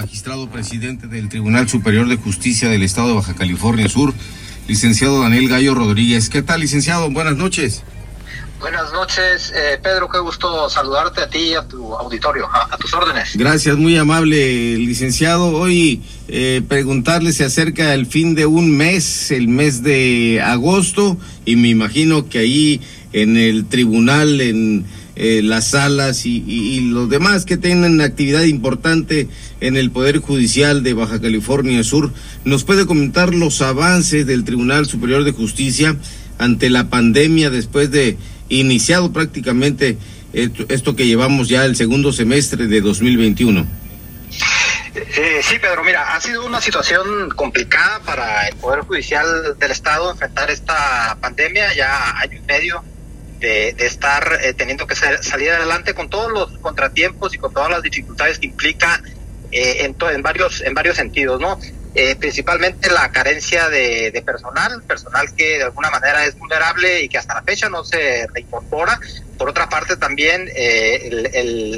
magistrado presidente del Tribunal Superior de Justicia del Estado de Baja California Sur, licenciado Daniel Gallo Rodríguez. ¿Qué tal, licenciado? Buenas noches. Buenas noches, eh, Pedro, qué gusto saludarte a ti y a tu auditorio, a, tus órdenes. Gracias, muy amable, licenciado. Hoy eh, preguntarle si acerca el fin de un mes, el mes de agosto, y me imagino que ahí en el tribunal, en eh, las salas y, los demás que tienen actividad importante en el Poder Judicial de Baja California Sur. ¿Nos puede comentar los avances del Tribunal Superior de Justicia ante la pandemia después de iniciado prácticamente esto, que llevamos ya el segundo semestre de 2021? Eh, sí, Pedro, mira, ha sido una situación complicada para el Poder Judicial del Estado enfrentar esta pandemia, ya año y medio de, estar eh, teniendo que salir adelante con todos los contratiempos y con todas las dificultades que implica eh, en, varios en varios sentidos, ¿no? Eh, principalmente la carencia de, personal, personal que de alguna manera es vulnerable y que hasta la fecha no se reincorpora. Por otra parte, también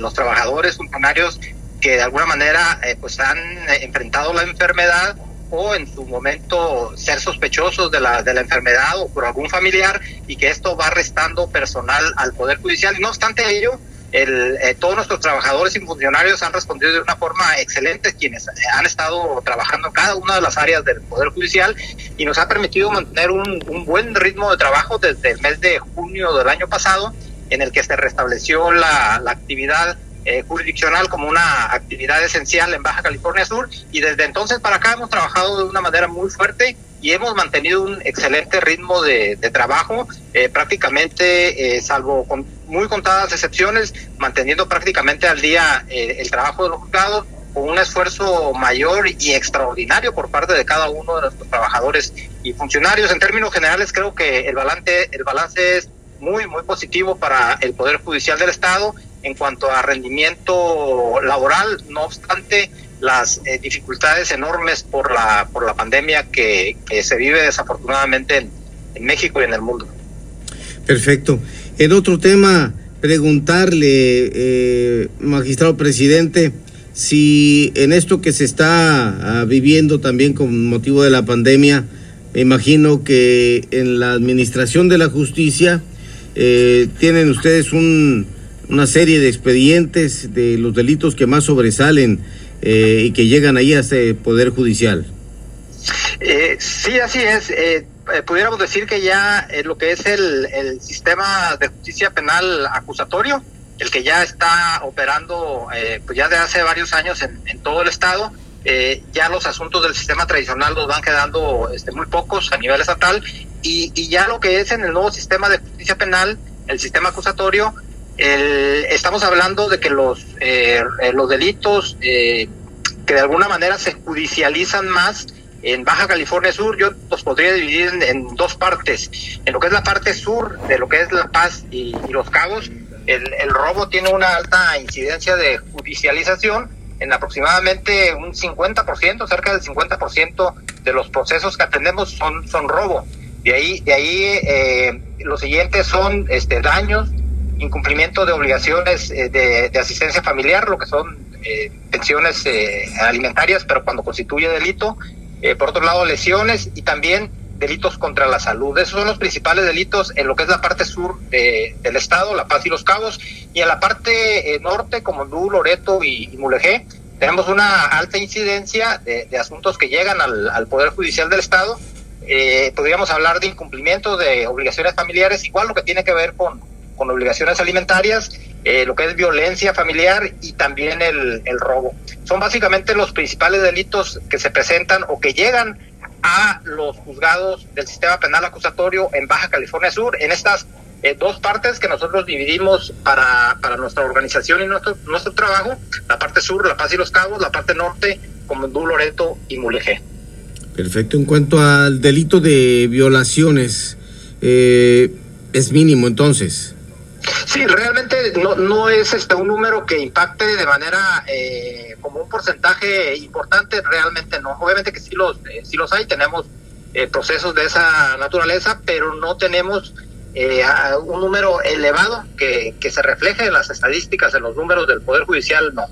los trabajadores, funcionarios que de alguna manera pues han enfrentado la enfermedad o en su momento ser sospechosos de la, de la enfermedad o por algún familiar y que esto va restando personal al Poder Judicial. No obstante ello, el, eh, todos nuestros trabajadores y funcionarios han respondido de una forma excelente, quienes han estado trabajando en cada una de las áreas del Poder Judicial y nos ha permitido mantener un, buen ritmo de trabajo desde el mes de junio del año pasado, en el que se restableció la actividad eh, jurisdiccional como una actividad esencial en Baja California Sur y desde entonces para acá hemos trabajado de una manera muy fuerte y hemos mantenido un excelente ritmo de, trabajo, eh, prácticamente, eh, salvo con muy contadas excepciones, manteniendo prácticamente al día el trabajo de los juzgados con un esfuerzo mayor y extraordinario por parte de cada uno de nuestros trabajadores y funcionarios. En términos generales, creo que el balance, el balance es muy, muy positivo para el Poder Judicial del Estado en cuanto a rendimiento laboral, no obstante las eh, dificultades enormes por la, por la pandemia que, se vive desafortunadamente en, México y en el mundo. Perfecto. El otro tema, preguntarle, eh, magistrado presidente, si en esto que se está ah, viviendo también con motivo de la pandemia, me imagino que en la administración de la justicia eh, tienen ustedes un, una serie de expedientes de los delitos que más sobresalen eh, y que llegan ahí a este Poder Judicial. Eh, sí, así es. Eh, eh, pudiéramos decir que ya lo que es el, el, sistema de justicia penal acusatorio, el que ya está operando pues ya de hace varios años en, en todo el estado, ya los asuntos del sistema tradicional nos van quedando este, muy pocos a nivel estatal y, y ya lo que es en el nuevo sistema de justicia penal, el sistema acusatorio, el, estamos hablando de que los, eh, eh, los delitos eh, que de alguna manera se judicializan más en Baja California Sur, yo los podría dividir en, dos partes. En lo que es la parte sur, de lo que es La Paz y, Los Cabos, el, robo tiene una alta incidencia de judicialización, en aproximadamente un 50%, cerca del 50% de los procesos que atendemos son, son robo. De ahí, de ahí eh, los siguientes son este, daños, incumplimiento de obligaciones eh, de, asistencia familiar, lo que son eh, pensiones eh, alimentarias, pero cuando constituye delito. por otro lado, lesiones y también delitos contra la salud. Esos son los principales delitos en lo que es la parte sur del estado, La Paz y Los Cabos, y en la parte norte, como Ndú, Loreto y, Mulegé, tenemos una alta incidencia de, asuntos que llegan al, al, Poder Judicial del Estado. podríamos hablar de incumplimiento de obligaciones familiares, igual lo que tiene que ver con, con obligaciones alimentarias, eh, lo que es violencia familiar y también el, robo. Son básicamente los principales delitos que se presentan o que llegan a los juzgados del sistema penal acusatorio en Baja California Sur, en estas eh, dos partes que nosotros dividimos para, para nuestra organización y nuestro, nuestro trabajo, la parte sur, La Paz y Los Cabos, la parte norte, como Loreto y Mulegé. Perfecto. En cuanto al delito de violaciones, eh, es mínimo entonces. Sí, realmente no, no es este un número que impacte de manera eh, como un porcentaje importante, realmente no. Obviamente que sí los, eh, sí los hay, tenemos eh, procesos de esa naturaleza, pero no tenemos eh, un número elevado que, que se refleje en las estadísticas, en los números del Poder Judicial, no.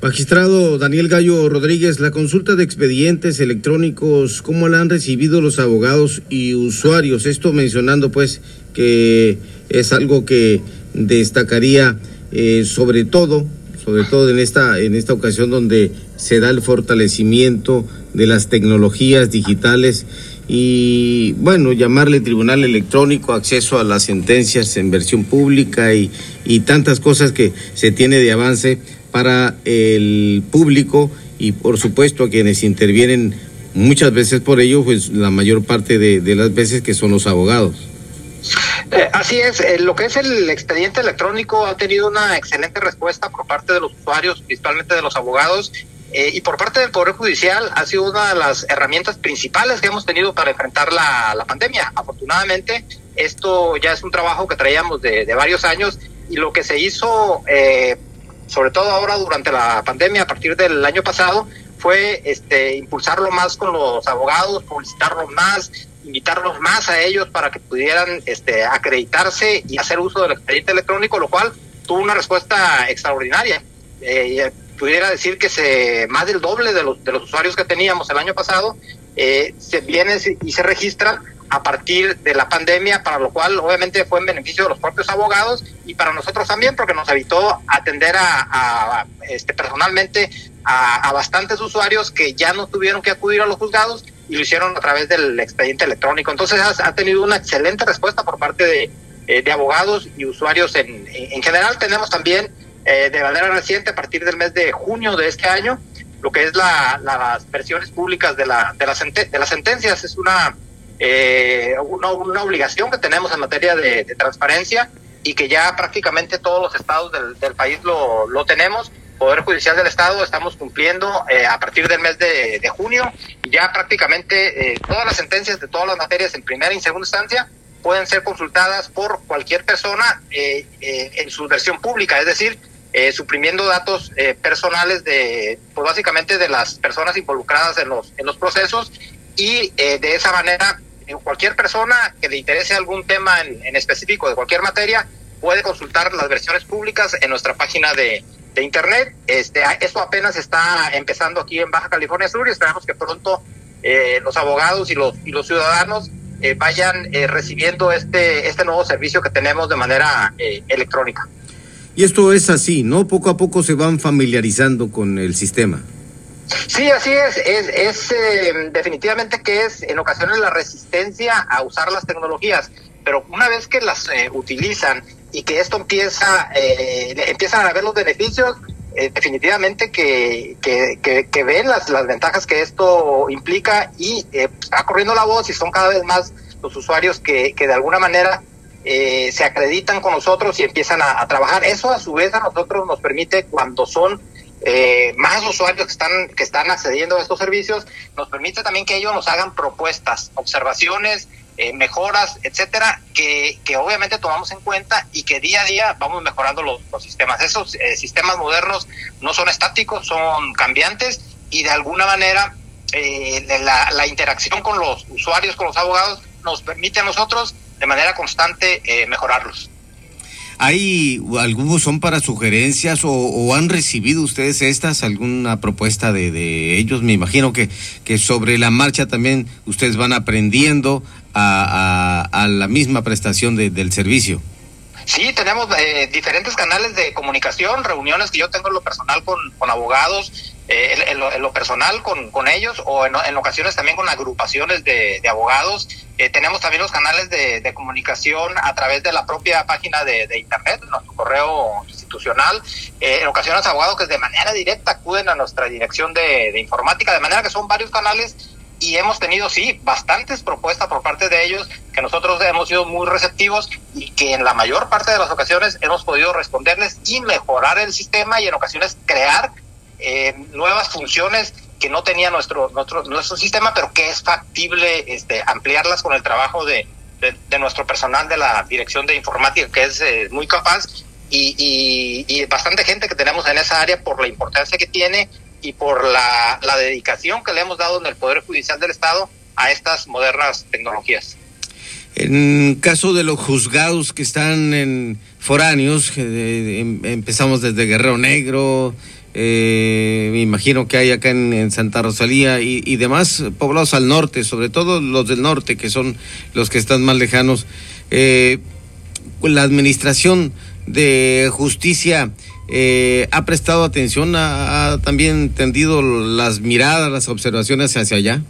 Magistrado Daniel Gallo Rodríguez, la consulta de expedientes electrónicos, ¿cómo la han recibido los abogados y usuarios? Esto mencionando pues que es algo que destacaría eh, sobre todo, sobre todo en esta, en esta ocasión donde se da el fortalecimiento de las tecnologías digitales y bueno, llamarle tribunal electrónico, acceso a las sentencias en versión pública y, y tantas cosas que se tiene de avance para el público y por supuesto a quienes intervienen muchas veces por ello, pues la mayor parte de, de las veces que son los abogados. Eh, así es, eh, lo que es el expediente electrónico ha tenido una excelente respuesta por parte de los usuarios, principalmente de los abogados, eh, y por parte del Poder Judicial ha sido una de las herramientas principales que hemos tenido para enfrentar la, la pandemia. Afortunadamente, esto ya es un trabajo que traíamos de, de varios años y lo que se hizo, sobre todo ahora durante la pandemia, a partir del año pasado, fue este, impulsarlo más con los abogados, publicitarlo más, invitarlos más a ellos para que pudieran este, acreditarse y hacer uso del expediente electrónico, lo cual tuvo una respuesta extraordinaria. Eh, pudiera decir que se más del doble de los, de los usuarios que teníamos el año pasado eh, se viene y se registra a partir de la pandemia, para lo cual obviamente fue en beneficio de los propios abogados y para nosotros también, porque nos evitó atender a, este, personalmente a, bastantes usuarios que ya no tuvieron que acudir a los juzgados y lo hicieron a través del expediente electrónico. Entonces ha, tenido una excelente respuesta por parte de, eh, de abogados y usuarios en, en general. Tenemos también eh, de manera reciente, a partir del mes de junio de este año, lo que es la, las versiones públicas de, la, de, la de las sentencias. Es una, eh, una, una, obligación que tenemos en materia de, de, transparencia y que ya prácticamente todos los estados del, del país lo, lo tenemos. Poder Judicial del Estado estamos cumpliendo eh, a partir del mes de, de junio ya prácticamente eh, todas las sentencias de todas las materias en primera y segunda instancia pueden ser consultadas por cualquier persona eh, eh, en su versión pública, es decir, eh, suprimiendo datos eh, personales de, pues básicamente de las personas involucradas en los, en los procesos y de esa manera cualquier persona que le interese algún tema en, específico de cualquier materia puede consultar las versiones públicas en nuestra página de, internet. Este, esto apenas está empezando aquí en Baja California Sur y esperamos que pronto eh, los abogados y los, y los ciudadanos eh, vayan eh, recibiendo este, este nuevo servicio que tenemos de manera eh, electrónica. Y esto es así, ¿no? Poco a poco se van familiarizando con el sistema. Sí, así es. Es, es eh, definitivamente que es en ocasiones la resistencia a usar las tecnologías, pero una vez que las eh, utilizan y que esto empieza, eh, empiezan a ver los beneficios, eh, definitivamente que, que, que, ven las, las ventajas que esto implica y eh, está corriendo la voz y son cada vez más los usuarios que, que de alguna manera eh, se acreditan con nosotros y empiezan a, trabajar. Eso a su vez a nosotros nos permite cuando son eh, más usuarios que están, que están accediendo a estos servicios, nos permite también que ellos nos hagan propuestas, observaciones, eh, mejoras, etcétera, que, que obviamente tomamos en cuenta y que día a día vamos mejorando los, los sistemas. Esos eh, sistemas modernos no son estáticos, son cambiantes y de alguna manera eh, la, la, interacción con los usuarios, con los abogados, nos permite a nosotros de manera constante eh, mejorarlos. ¿Hay algunos son para sugerencias o, o, han recibido ustedes estas, alguna propuesta de, de ellos? Me imagino que, que sobre la marcha también ustedes van aprendiendo a, a, a la misma prestación de, del servicio. Sí, tenemos eh, diferentes canales de comunicación, reuniones que yo tengo en lo personal con, con abogados, eh, en, en, lo, en, lo, personal con, con ellos o en, en, ocasiones también con agrupaciones de, de abogados. Eh, tenemos también los canales de, de, comunicación a través de la propia página de, de internet, nuestro correo institucional. Eh, en ocasiones abogados que de manera directa acuden a nuestra dirección de, de informática, de manera que son varios canales y hemos tenido, sí, bastantes propuestas por parte de ellos que nosotros hemos sido muy receptivos y que en la mayor parte de las ocasiones hemos podido responderles y mejorar el sistema y en ocasiones crear eh, nuevas funciones que no tenía nuestro, nuestro, nuestro sistema, pero que es factible este, ampliarlas con el trabajo de, de, de nuestro personal de la Dirección de Informática, que es eh, muy capaz y, y, y bastante gente que tenemos en esa área por la importancia que tiene y por la, la, dedicación que le hemos dado en el Poder Judicial del Estado a estas modernas tecnologías. En caso de los juzgados que están en foráneos, eh, empezamos desde Guerrero Negro, eh, me imagino que hay acá en, Santa Rosalía y, demás poblados al norte, sobre todo los del norte, que son los que están más lejanos. Eh, la administración de justicia eh, ha prestado atención, ha, también tendido las miradas, las observaciones hacia allá.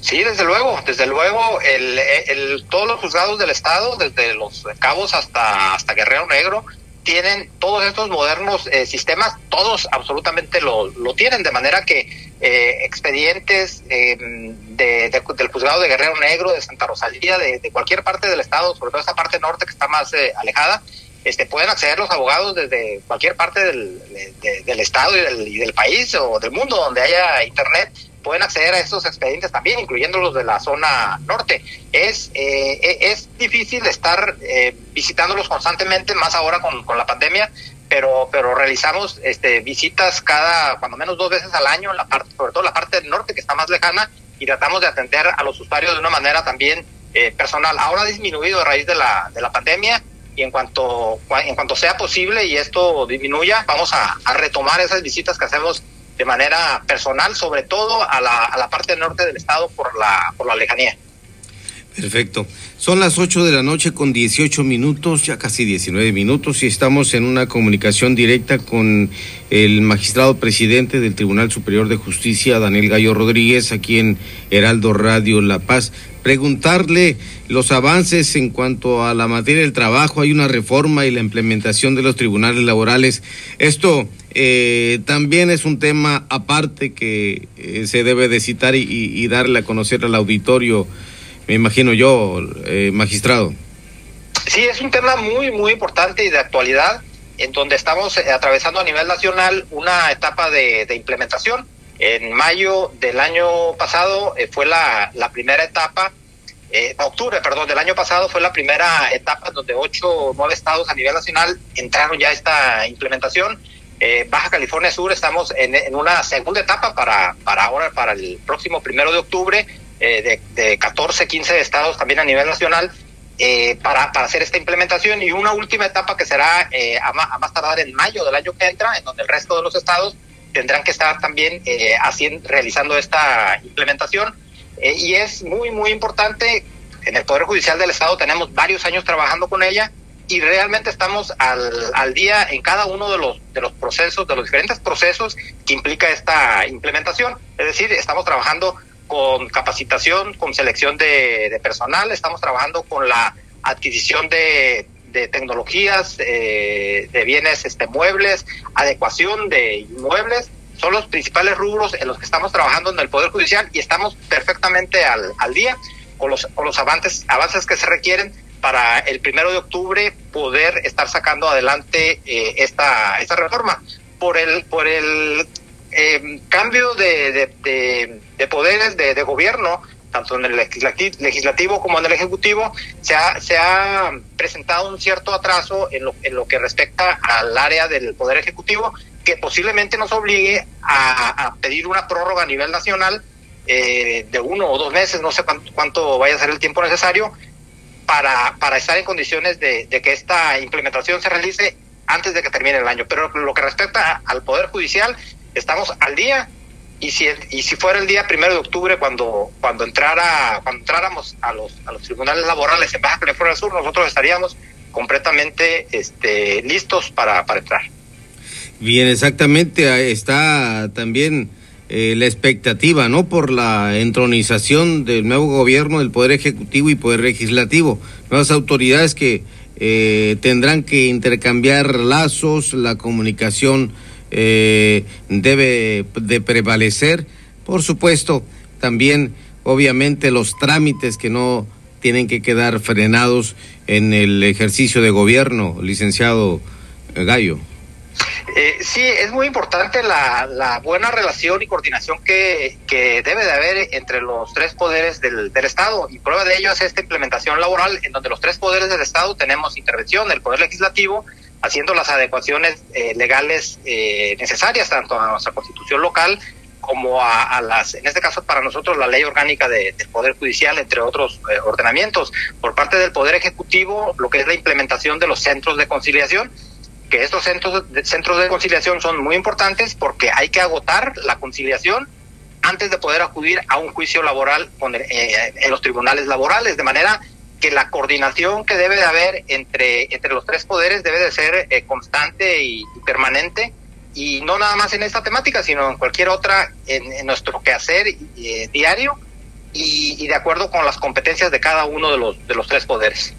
Sí, desde luego, desde luego, el, todos los juzgados del Estado, desde los cabos hasta, hasta Guerrero Negro, tienen todos estos modernos eh, sistemas, todos absolutamente lo, lo, tienen, de manera que eh, expedientes em, de, del juzgado de Guerrero Negro, de Santa Rosalía, de, cualquier parte del estado, sobre todo esa parte norte que está más eh, alejada, este, pueden acceder los abogados desde cualquier parte del, del estado y del, y del país o del mundo donde haya internet pueden acceder a estos expedientes también, incluyendo los de la zona norte. Es, eh, e, es difícil estar eh, visitándolos constantemente, más ahora con, con la pandemia, pero, pero realizamos este, visitas cada, cuando menos dos veces al año, la parte, sobre todo la parte del norte que está más lejana, y tratamos de atender a los usuarios de una manera también eh, personal. Ahora ha disminuido a raíz de la, de la pandemia y en cuanto, en cuanto sea posible y esto disminuya, vamos a, a retomar esas visitas que hacemos de manera personal, sobre todo a la, a la parte norte del estado por la, por la lejanía. Perfecto. Son las 8 de la noche con 18 minutos, ya casi 19 minutos, y estamos en una comunicación directa con el magistrado presidente del Tribunal Superior de Justicia, Daniel Gallo Rodríguez, aquí en Heraldo Radio La Paz. Preguntarle los avances en cuanto a la materia del trabajo, hay una reforma y la implementación de los tribunales laborales. Esto eh, también es un tema aparte que eh, se debe de citar y, y darle a conocer al auditorio me imagino yo, eh, magistrado. Sí, es un tema muy, muy importante y de actualidad, en donde estamos eh, atravesando a nivel nacional una etapa de, implementación. En mayo del año pasado eh, fue la, la, primera etapa, eh, octubre, perdón, del año pasado fue la primera etapa donde ocho o nueve estados a nivel nacional entraron ya a esta implementación. Baja California Sur estamos en, en, una segunda etapa para, para ahora, para el próximo primero de octubre, eh, de, 14, 15 estados también a nivel nacional eh, para, para hacer esta implementación y una última etapa que será eh, a, más, tardar en mayo del año que entra, en donde el resto de los estados tendrán que estar también haciendo, realizando esta implementación. y es muy, muy importante, en el Poder Judicial del Estado tenemos varios años trabajando con ella y realmente estamos al, al día en cada uno de los, de los procesos, de los diferentes procesos que implica esta implementación. Es decir, estamos trabajando con capacitación, con selección de, personal, estamos trabajando con la adquisición de, tecnologías, eh, de bienes este, muebles, adecuación de inmuebles, son los principales rubros en los que estamos trabajando en el Poder Judicial y estamos perfectamente al, al día con los, con los avances, avances que se requieren para el primero de octubre poder estar sacando adelante eh, esta, esta reforma. Por el, por el eh, cambio de, de, poderes de, gobierno, tanto en el legislativo como en el ejecutivo, se ha, se ha presentado un cierto atraso en lo, en lo que respecta al área del poder ejecutivo, que posiblemente nos obligue a, pedir una prórroga a nivel nacional eh, de uno o dos meses, no sé cuánto, cuánto vaya a ser el tiempo necesario, para, para estar en condiciones de, de, que esta implementación se realice antes de que termine el año. Pero lo que respecta al Poder Judicial, estamos al día. Y si y si fuera el día primero de octubre cuando cuando entrara cuando entráramos a los a los tribunales laborales en Baja California Sur nosotros estaríamos completamente este listos para, para entrar. Bien exactamente está también eh, la expectativa no por la entronización del nuevo gobierno del poder ejecutivo y poder legislativo. Nuevas autoridades que eh, tendrán que intercambiar lazos la comunicación eh, debe de prevalecer. Por supuesto, también, obviamente, los trámites que no tienen que quedar frenados en el ejercicio de gobierno, licenciado Gallo. Eh, sí, es muy importante la, buena relación y coordinación que, que, debe de haber entre los tres poderes del, del, Estado. Y prueba de ello es esta implementación laboral en donde los tres poderes del Estado tenemos intervención, el Poder Legislativo, haciendo las adecuaciones eh, legales eh, necesarias tanto a nuestra constitución local como a, las, en este caso para nosotros la ley orgánica del Poder Judicial, entre otros eh, ordenamientos. Por parte del Poder Ejecutivo, lo que es la implementación de los centros de conciliación, que estos centros, centros de conciliación son muy importantes porque hay que agotar la conciliación antes de poder acudir a un juicio laboral en los tribunales laborales, de manera que la coordinación que debe de haber entre, entre los tres poderes debe de ser eh, constante y, permanente, y no nada más en esta temática, sino en cualquier otra, en, nuestro quehacer eh, diario y, de acuerdo con las competencias de cada uno de los, de los tres poderes.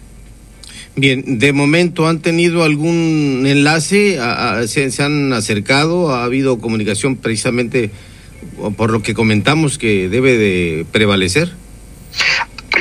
Bien, de momento han tenido algún enlace, se, se, han acercado, ha habido comunicación precisamente por lo que comentamos que debe de prevalecer.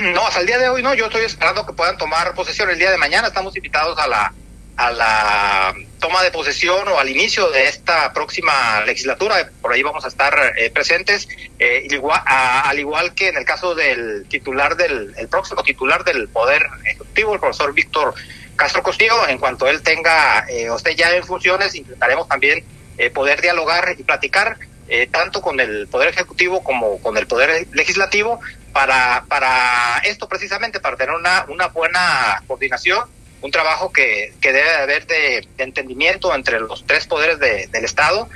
No, hasta el día de hoy no, yo estoy esperando que puedan tomar posesión. El día de mañana, estamos invitados a la a la toma de posesión o al inicio de esta próxima legislatura, por ahí vamos a estar eh, presentes, eh, igual, al igual que en el caso del titular del el próximo titular del Poder Ejecutivo, el profesor Víctor Castro Costillo, en cuanto él tenga eh, usted ya en funciones, intentaremos también eh, poder dialogar y platicar eh, tanto con el Poder Ejecutivo como con el Poder Legislativo para, para esto precisamente, para tener una, una buena coordinación, un trabajo que, que debe haber de, entendimiento entre los tres poderes del Estado,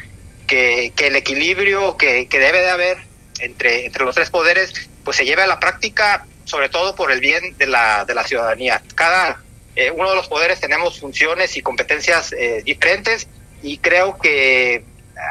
que, que el equilibrio que, que debe de haber entre, entre los tres poderes pues se lleve a la práctica, sobre todo por el bien de la, de la ciudadanía. Cada eh, uno de los poderes tenemos funciones y competencias eh, diferentes y creo que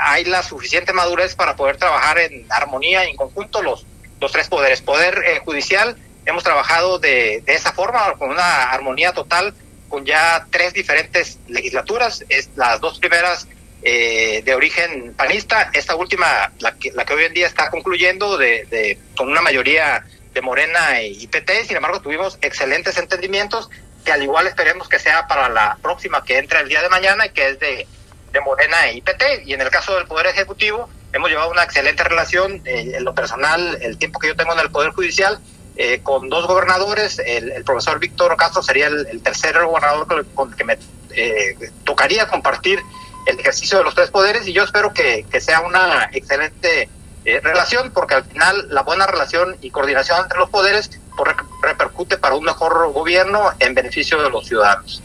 hay la suficiente madurez para poder trabajar en armonía en conjunto los, los tres poderes. Poder eh, judicial, hemos trabajado de, de esa forma, con una armonía total, con ya tres diferentes legislaturas, es, las dos primeras eh, de origen panista, esta última, la que, la que hoy en día está concluyendo, de, de, con una mayoría de Morena y PT, sin embargo tuvimos excelentes entendimientos, que al igual esperemos que sea para la próxima que entra el día de mañana y que es de de Morena e IPT. Y en el caso del Poder Ejecutivo, hemos llevado una excelente relación, eh, en lo personal, el tiempo que yo tengo en el Poder Judicial, eh, con dos gobernadores, el, profesor Víctor Castro sería el, tercer gobernador con el que me eh, tocaría compartir el ejercicio de los tres poderes y yo espero que, que sea una excelente relación porque al final la buena relación y coordinación entre los poderes pues, repercute para un mejor gobierno en beneficio de los ciudadanos.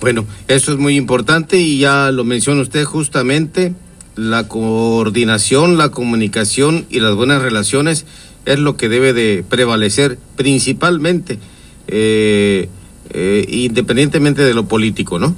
Bueno, eso es muy importante y ya lo menciona usted justamente, la coordinación, la comunicación y las buenas relaciones es lo que debe de prevalecer principalmente, eh, eh, independientemente de lo político, ¿no?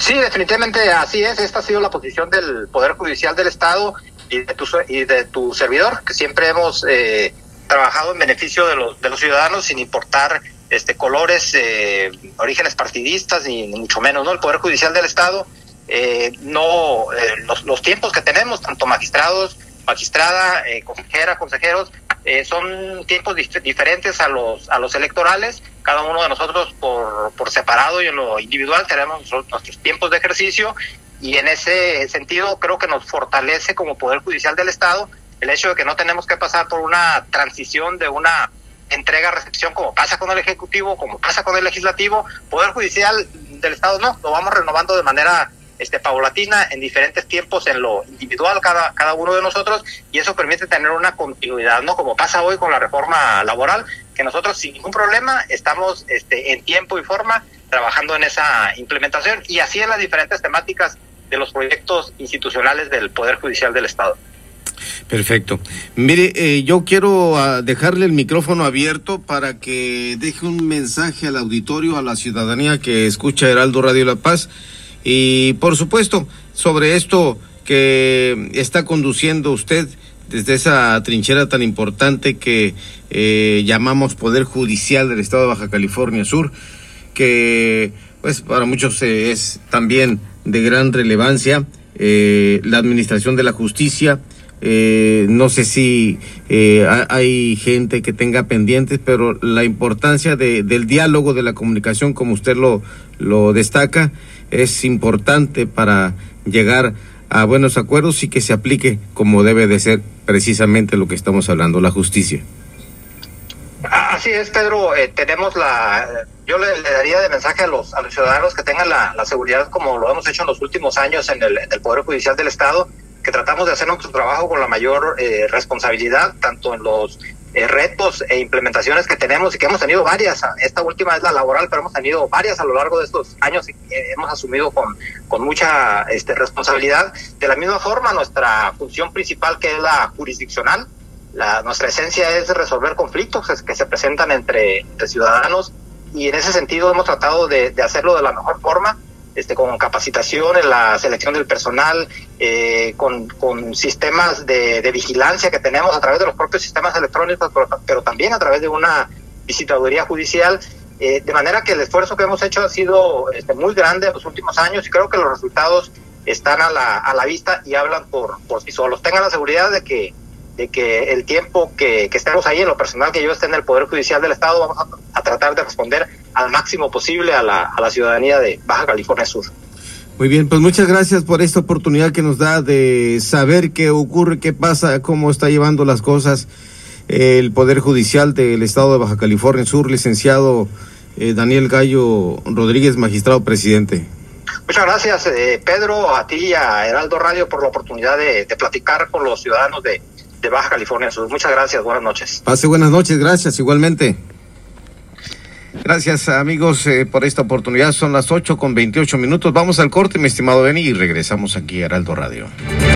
Sí, definitivamente así es. Esta ha sido la posición del Poder Judicial del Estado y de tu, y de tu servidor, que siempre hemos eh, trabajado en beneficio de los, de los ciudadanos sin importar este colores, eh, orígenes partidistas, ni, mucho menos, ¿no? El Poder Judicial del Estado, eh, no, eh, los, los, tiempos que tenemos, tanto magistrados, magistrada, eh, consejera, consejeros, eh, son tiempos diferentes a los, a los electorales. Cada uno de nosotros por, por separado y en lo individual tenemos nuestros tiempos de ejercicio y en ese sentido creo que nos fortalece como Poder Judicial del Estado el hecho de que no tenemos que pasar por una transición de una entrega-recepción, como pasa con el Ejecutivo, como pasa con el Legislativo, Poder Judicial del Estado no, lo vamos renovando de manera este, paulatina en diferentes tiempos en lo individual cada, cada uno de nosotros y eso permite tener una continuidad, ¿no? Como pasa hoy con la reforma laboral, que nosotros sin ningún problema estamos este, en tiempo y forma trabajando en esa implementación y así en las diferentes temáticas de los proyectos institucionales del Poder Judicial del Estado. Perfecto. Mire, eh, yo quiero uh, dejarle el micrófono abierto para que deje un mensaje al auditorio, a la ciudadanía que escucha Heraldo Radio La Paz. Y por supuesto, sobre esto que está conduciendo usted desde esa trinchera tan importante que eh, llamamos Poder Judicial del Estado de Baja California Sur, que pues para muchos eh, es también de gran relevancia, eh, la administración de la justicia, eh, no sé si eh, hay gente que tenga pendientes, pero la importancia de, del diálogo, de la comunicación, como usted lo, lo destaca, es importante para llegar a buenos acuerdos y que se aplique como debe de ser precisamente lo que estamos hablando, la justicia. Así es, Pedro. Eh, tenemos la. Yo le, daría de mensaje a los, a los ciudadanos que tengan la, seguridad, como lo hemos hecho en los últimos años en el Poder Judicial del Estado, que tratamos de hacer nuestro trabajo con la mayor eh, responsabilidad, tanto en los eh, retos e implementaciones que tenemos y que hemos tenido varias. Esta última es la laboral, pero hemos tenido varias a lo largo de estos años y hemos asumido con, con mucha este, responsabilidad. De la misma forma, nuestra función principal, que es la jurisdiccional, la, nuestra esencia es resolver conflictos que se presentan entre, entre ciudadanos y en ese sentido hemos tratado de, de hacerlo de la mejor forma este, con capacitación en la selección del personal, eh, con, con, sistemas de, de, vigilancia que tenemos a través de los propios sistemas electrónicos, pero, también a través de una visitaduría judicial, eh, de manera que el esfuerzo que hemos hecho ha sido este, muy grande en los últimos años y creo que los resultados están a la, a la vista y hablan por, por sí solos. Tengan la seguridad de que de que el tiempo que, que, estemos ahí, en lo personal que yo esté en el Poder Judicial del Estado, vamos a, a tratar de responder al máximo posible a la, a la ciudadanía de Baja California Sur. Muy bien, pues muchas gracias por esta oportunidad que nos da de saber qué ocurre, qué pasa, cómo está llevando las cosas el Poder Judicial del Estado de Baja California Sur, licenciado eh, Daniel Gallo Rodríguez, magistrado presidente. Muchas gracias, eh, Pedro, a ti y a Heraldo Radio por la oportunidad de, de platicar con los ciudadanos de, de Baja California Sur. Muchas gracias, buenas noches. Pase buenas noches, gracias, igualmente. Gracias amigos eh, por esta oportunidad. Son las 8 con 28 minutos. Vamos al corte, mi estimado Beni, y regresamos aquí a Heraldo Radio.